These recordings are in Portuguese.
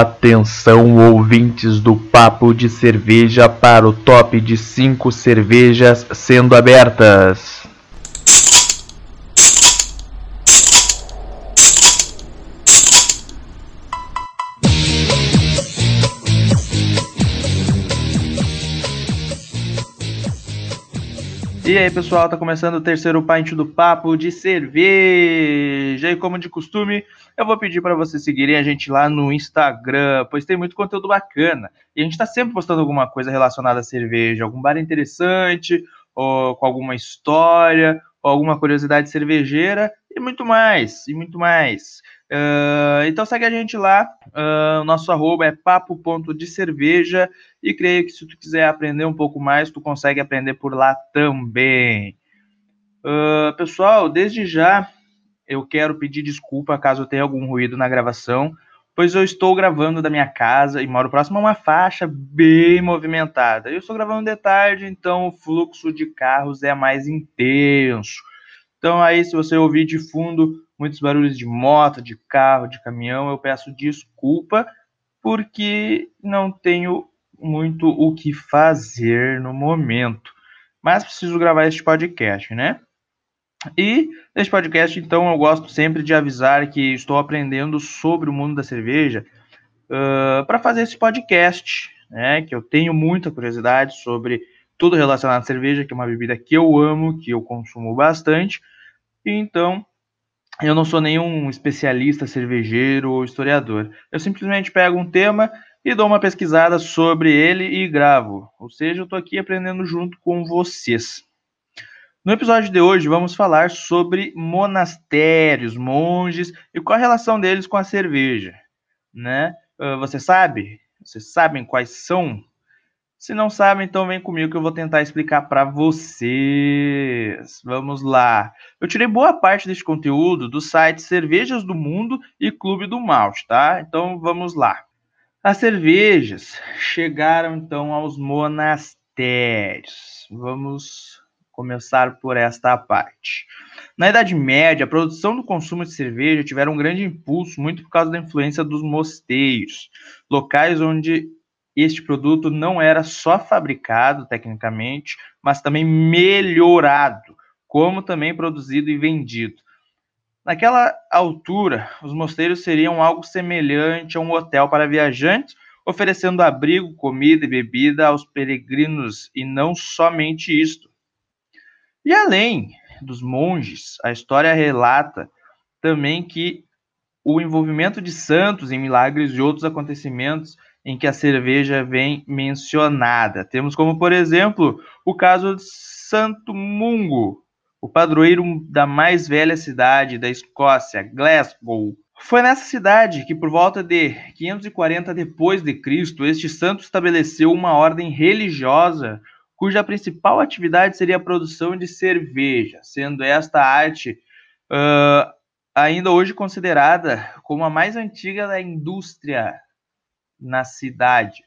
Atenção, ouvintes do Papo de Cerveja, para o top de 5 cervejas sendo abertas. E aí, pessoal, tá começando o terceiro pint do Papo de Cerveja. E como de costume, eu vou pedir para vocês seguirem a gente lá no Instagram, pois tem muito conteúdo bacana. E a gente está sempre postando alguma coisa relacionada à cerveja, algum bar interessante, ou com alguma história, ou alguma curiosidade cervejeira, e muito mais, e muito mais. Uh, então segue a gente lá, uh, nosso arroba é papo.de e creio que se tu quiser aprender um pouco mais, tu consegue aprender por lá também. Uh, pessoal, desde já eu quero pedir desculpa caso tenha algum ruído na gravação, pois eu estou gravando da minha casa e moro próximo a uma faixa bem movimentada. Eu estou gravando de tarde, então o fluxo de carros é mais intenso. Então aí, se você ouvir de fundo muitos barulhos de moto, de carro, de caminhão, eu peço desculpa porque não tenho muito o que fazer no momento. Mas preciso gravar este podcast, né? E neste podcast, então, eu gosto sempre de avisar que estou aprendendo sobre o mundo da cerveja uh, para fazer esse podcast, né? Que eu tenho muita curiosidade sobre tudo relacionado à cerveja, que é uma bebida que eu amo, que eu consumo bastante. Então, eu não sou nenhum especialista cervejeiro ou historiador. Eu simplesmente pego um tema e dou uma pesquisada sobre ele e gravo. Ou seja, eu estou aqui aprendendo junto com vocês. No episódio de hoje, vamos falar sobre monastérios, monges e qual a relação deles com a cerveja. Né? Uh, você sabe? Vocês sabem quais são? Se não sabem, então vem comigo que eu vou tentar explicar para vocês. Vamos lá. Eu tirei boa parte desse conteúdo do site Cervejas do Mundo e Clube do Malte, tá? Então vamos lá. As cervejas chegaram então aos monastérios. Vamos começar por esta parte. Na Idade Média, a produção do consumo de cerveja tiveram um grande impulso, muito por causa da influência dos mosteiros, locais onde este produto não era só fabricado tecnicamente, mas também melhorado, como também produzido e vendido. Naquela altura, os mosteiros seriam algo semelhante a um hotel para viajantes, oferecendo abrigo, comida e bebida aos peregrinos, e não somente isto. E além dos monges, a história relata também que o envolvimento de santos em milagres e outros acontecimentos em que a cerveja vem mencionada. Temos como, por exemplo, o caso de Santo Mungo, o padroeiro da mais velha cidade da Escócia, Glasgow. Foi nessa cidade que, por volta de 540 depois de Cristo, este santo estabeleceu uma ordem religiosa cuja principal atividade seria a produção de cerveja, sendo esta arte uh, ainda hoje considerada como a mais antiga da indústria na cidade.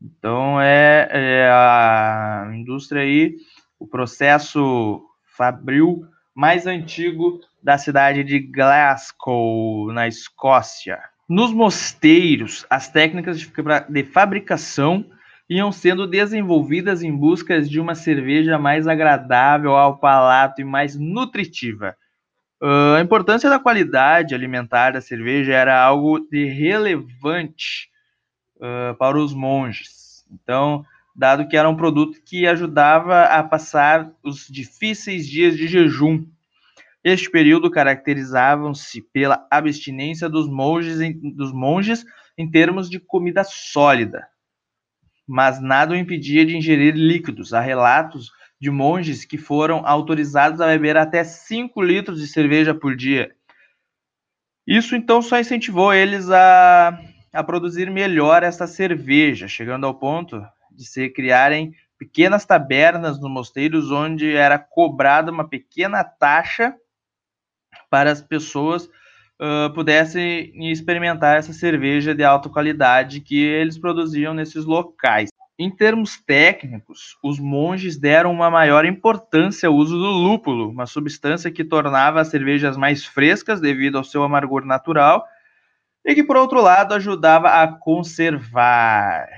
Então é, é a indústria aí, o processo fabril mais antigo da cidade de Glasgow, na Escócia. Nos mosteiros, as técnicas de fabricação iam sendo desenvolvidas em busca de uma cerveja mais agradável ao palato e mais nutritiva. Uh, a importância da qualidade alimentar da cerveja era algo de relevante uh, para os monges. Então, dado que era um produto que ajudava a passar os difíceis dias de jejum. Este período caracterizavam-se pela abstinência dos monges, em, dos monges em termos de comida sólida, mas nada o impedia de ingerir líquidos. Há relatos de monges que foram autorizados a beber até 5 litros de cerveja por dia. Isso então só incentivou eles a, a produzir melhor essa cerveja, chegando ao ponto de se criarem pequenas tabernas nos mosteiros onde era cobrada uma pequena taxa para as pessoas uh, pudessem experimentar essa cerveja de alta qualidade que eles produziam nesses locais. Em termos técnicos, os monges deram uma maior importância ao uso do lúpulo, uma substância que tornava as cervejas mais frescas devido ao seu amargor natural e que, por outro lado, ajudava a conservar.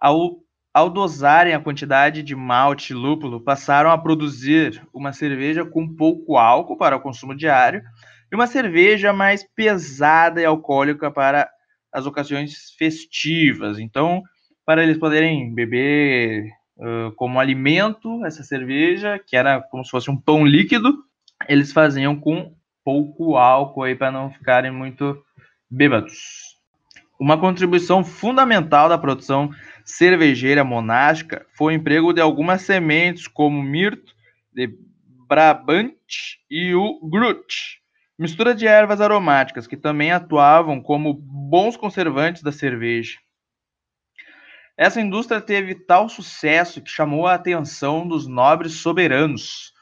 Ao, ao dosarem a quantidade de malte e lúpulo, passaram a produzir uma cerveja com pouco álcool para o consumo diário e uma cerveja mais pesada e alcoólica para as ocasiões festivas. Então, para eles poderem beber uh, como alimento essa cerveja, que era como se fosse um pão líquido, eles faziam com pouco álcool aí para não ficarem muito bêbados. Uma contribuição fundamental da produção cervejeira monástica foi o emprego de algumas sementes como mirto, de Brabant e o Grut, mistura de ervas aromáticas que também atuavam como bons conservantes da cerveja. Essa indústria teve tal sucesso que chamou a atenção dos nobres soberanos,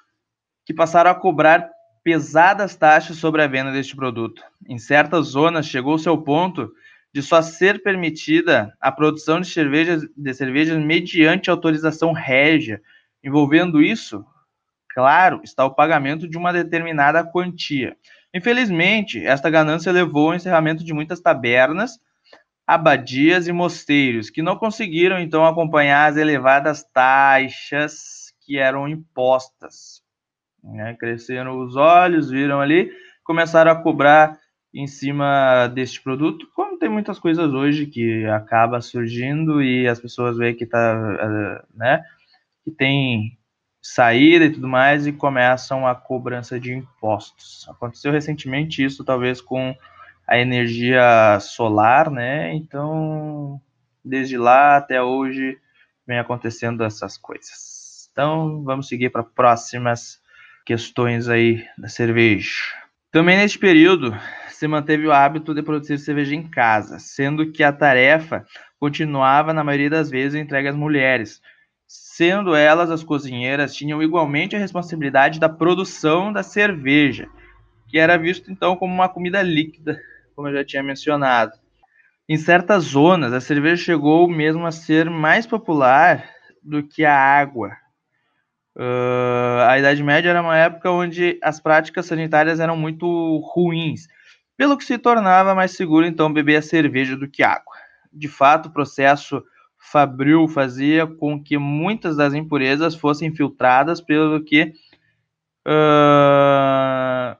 que passaram a cobrar pesadas taxas sobre a venda deste produto. Em certas zonas, chegou-se ao ponto de só ser permitida a produção de cervejas, de cervejas mediante autorização régia. Envolvendo isso, claro, está o pagamento de uma determinada quantia. Infelizmente, esta ganância levou ao encerramento de muitas tabernas, abadias e mosteiros, que não conseguiram então acompanhar as elevadas taxas que eram impostas. Né? Cresceram os olhos, viram ali, começaram a cobrar em cima deste produto, como tem muitas coisas hoje que acaba surgindo e as pessoas veem que tá, eh, né, que tem saída e tudo mais e começam a cobrança de impostos. Aconteceu recentemente isso, talvez com a energia solar, né? Então, desde lá até hoje vem acontecendo essas coisas. Então, vamos seguir para próximas questões aí da cerveja. Também neste período se manteve o hábito de produzir cerveja em casa, sendo que a tarefa continuava na maioria das vezes entregue às mulheres, sendo elas as cozinheiras tinham igualmente a responsabilidade da produção da cerveja, que era visto então como uma comida líquida, como eu já tinha mencionado. Em certas zonas, a cerveja chegou mesmo a ser mais popular do que a água, Uh, a Idade Média era uma época onde as práticas sanitárias eram muito ruins, pelo que se tornava mais seguro então beber a cerveja do que água. De fato, o processo fabril fazia com que muitas das impurezas fossem filtradas, pelo que uh,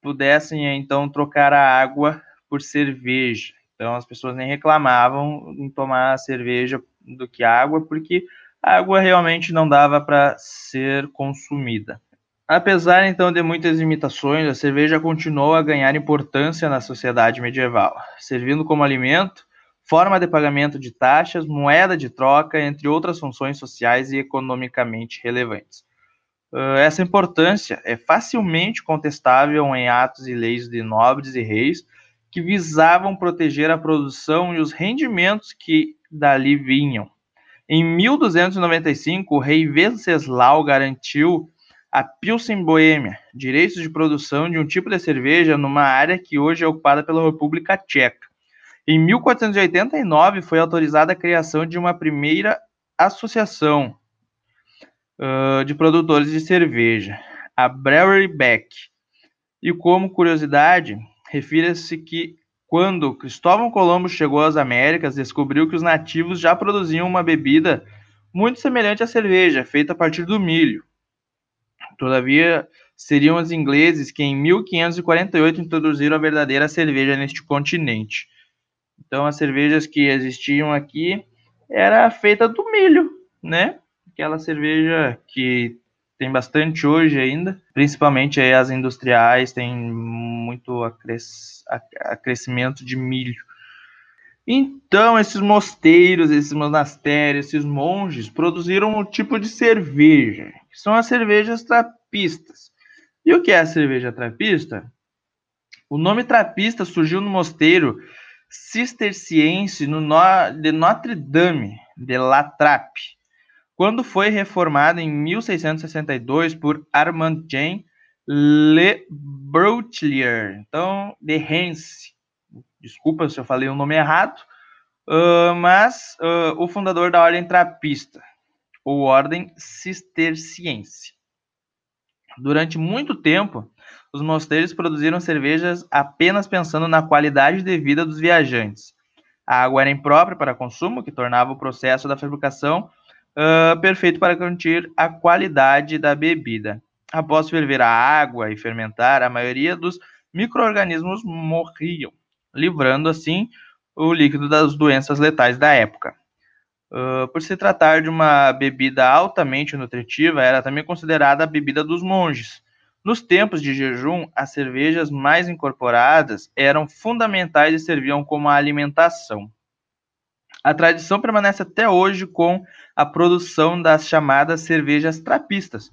pudessem então trocar a água por cerveja. Então as pessoas nem reclamavam em tomar cerveja do que água, porque a água realmente não dava para ser consumida. Apesar então de muitas limitações, a cerveja continuou a ganhar importância na sociedade medieval, servindo como alimento, forma de pagamento de taxas, moeda de troca, entre outras funções sociais e economicamente relevantes. Ah, essa importância é facilmente contestável em atos e leis de nobres e reis que visavam proteger a produção e os rendimentos que dali vinham. Em 1295, o rei Venceslau garantiu a Pilsen Boêmia direitos de produção de um tipo de cerveja numa área que hoje é ocupada pela República Tcheca. Em 1489, foi autorizada a criação de uma primeira associação uh, de produtores de cerveja, a Brewery Beck. E como curiosidade, refira-se que quando Cristóvão Colombo chegou às Américas, descobriu que os nativos já produziam uma bebida muito semelhante à cerveja, feita a partir do milho. Todavia, seriam os ingleses que em 1548 introduziram a verdadeira cerveja neste continente. Então, as cervejas que existiam aqui era feita do milho, né? Aquela cerveja que tem bastante hoje ainda, principalmente aí as industriais, tem muito acres, acrescimento de milho. Então, esses mosteiros, esses monastérios, esses monges produziram um tipo de cerveja, que são as cervejas trapistas. E o que é a cerveja trapista? O nome trapista surgiu no mosteiro cisterciense no de Notre Dame de La Trappe, quando foi reformada em 1662 por Armand Jean Le Broutelier, então de Hens. Desculpa se eu falei o nome errado, uh, mas uh, o fundador da Ordem Trapista, ou Ordem Cisterciense. Durante muito tempo, os mosteiros produziram cervejas apenas pensando na qualidade de vida dos viajantes. A água era imprópria para consumo, que tornava o processo da fabricação uh, perfeito para garantir a qualidade da bebida. Após ferver a água e fermentar, a maioria dos micro-organismos morriam, livrando assim o líquido das doenças letais da época. Uh, por se tratar de uma bebida altamente nutritiva, era também considerada a bebida dos monges. Nos tempos de jejum, as cervejas mais incorporadas eram fundamentais e serviam como alimentação. A tradição permanece até hoje com a produção das chamadas cervejas trapistas.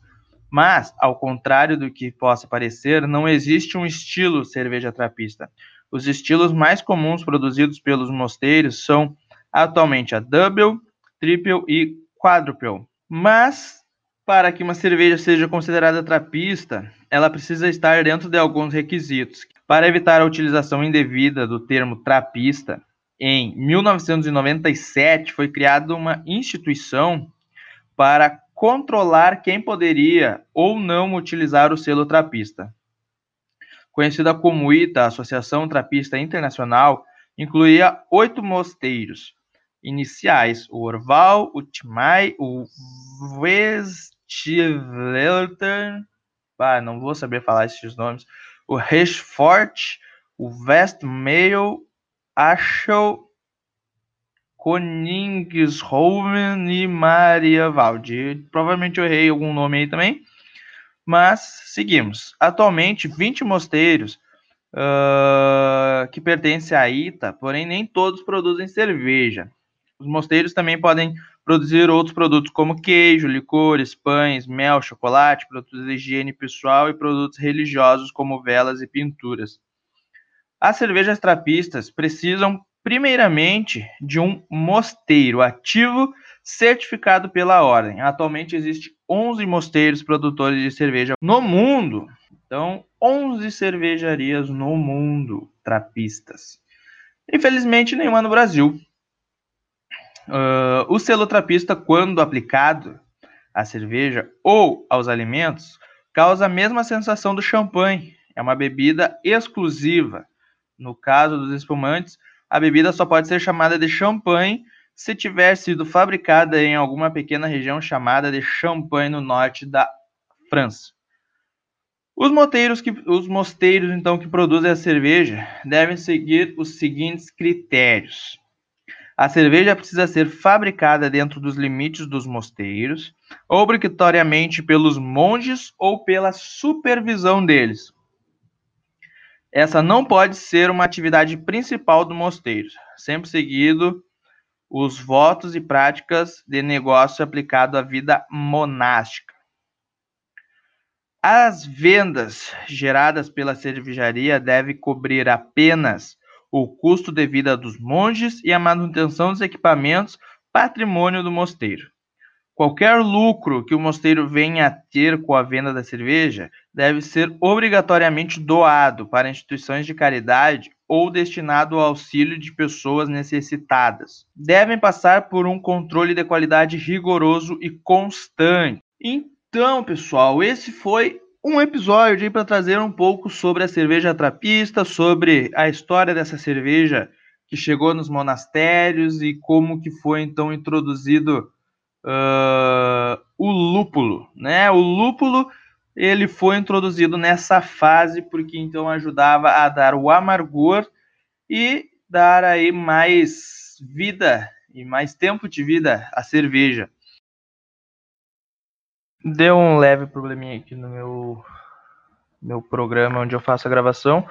Mas, ao contrário do que possa parecer, não existe um estilo cerveja trapista. Os estilos mais comuns produzidos pelos mosteiros são atualmente a Double, Triple e Quadruple. Mas, para que uma cerveja seja considerada trapista, ela precisa estar dentro de alguns requisitos. Para evitar a utilização indevida do termo trapista, em 1997 foi criada uma instituição para controlar quem poderia ou não utilizar o selo trapista. Conhecida como ITA, Associação Trapista Internacional, incluía oito mosteiros iniciais: o Orval, o Timai, o Westvletern, ah, não vou saber falar esses nomes, o Reichsfort, o Westmail, Aschel, Koningshoven e Maria Valdi. Provavelmente eu errei algum nome aí também. Mas seguimos. Atualmente, 20 mosteiros uh, que pertencem à ITA, porém nem todos produzem cerveja. Os mosteiros também podem produzir outros produtos como queijo, licores, pães, mel, chocolate, produtos de higiene pessoal e produtos religiosos como velas e pinturas. As cervejas trapistas precisam, primeiramente, de um mosteiro ativo certificado pela ordem. Atualmente existe 11 mosteiros produtores de cerveja no mundo. Então, 11 cervejarias no mundo trapistas. Infelizmente, nenhuma no Brasil. Uh, o selo trapista, quando aplicado à cerveja ou aos alimentos, causa a mesma sensação do champanhe. É uma bebida exclusiva no caso dos espumantes, a bebida só pode ser chamada de champanhe se tiver sido fabricada em alguma pequena região chamada de Champagne no norte da França. Os mosteiros, que, os mosteiros então que produzem a cerveja devem seguir os seguintes critérios. A cerveja precisa ser fabricada dentro dos limites dos mosteiros, obrigatoriamente pelos monges ou pela supervisão deles. Essa não pode ser uma atividade principal do mosteiro, sempre seguido os votos e práticas de negócio aplicado à vida monástica. As vendas geradas pela cervejaria devem cobrir apenas o custo de vida dos monges e a manutenção dos equipamentos patrimônio do mosteiro. Qualquer lucro que o mosteiro venha a ter com a venda da cerveja deve ser obrigatoriamente doado para instituições de caridade ou destinado ao auxílio de pessoas necessitadas. Devem passar por um controle de qualidade rigoroso e constante. Então, pessoal, esse foi um episódio para trazer um pouco sobre a cerveja trapista, sobre a história dessa cerveja que chegou nos monastérios e como que foi então introduzido uh, o lúpulo, né? O lúpulo ele foi introduzido nessa fase porque então ajudava a dar o amargor e dar aí mais vida e mais tempo de vida à cerveja. Deu um leve probleminha aqui no meu meu programa onde eu faço a gravação.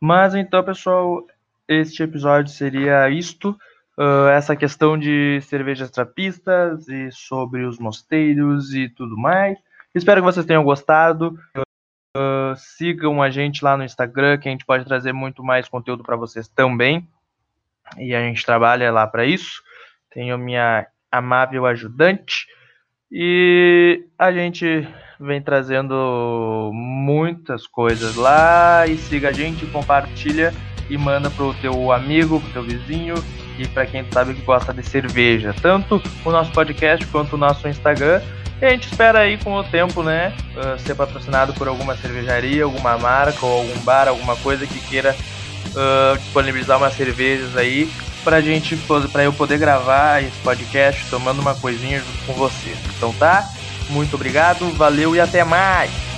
Mas então, pessoal, este episódio seria isto uh, essa questão de cervejas trapistas e sobre os mosteiros e tudo mais. Espero que vocês tenham gostado. Uh, sigam a gente lá no Instagram, que a gente pode trazer muito mais conteúdo para vocês também. E a gente trabalha lá para isso. Tenho minha amável ajudante. E a gente vem trazendo muitas coisas lá. E siga a gente, compartilha e manda pro teu amigo, pro teu vizinho e para quem sabe que gosta de cerveja. Tanto o nosso podcast quanto o nosso Instagram E a gente espera aí com o tempo, né, uh, ser patrocinado por alguma cervejaria, alguma marca ou algum bar, alguma coisa que queira uh, disponibilizar umas cervejas aí pra gente, para eu poder gravar esse podcast tomando uma coisinha junto com você. Então tá? Muito obrigado, valeu e até mais!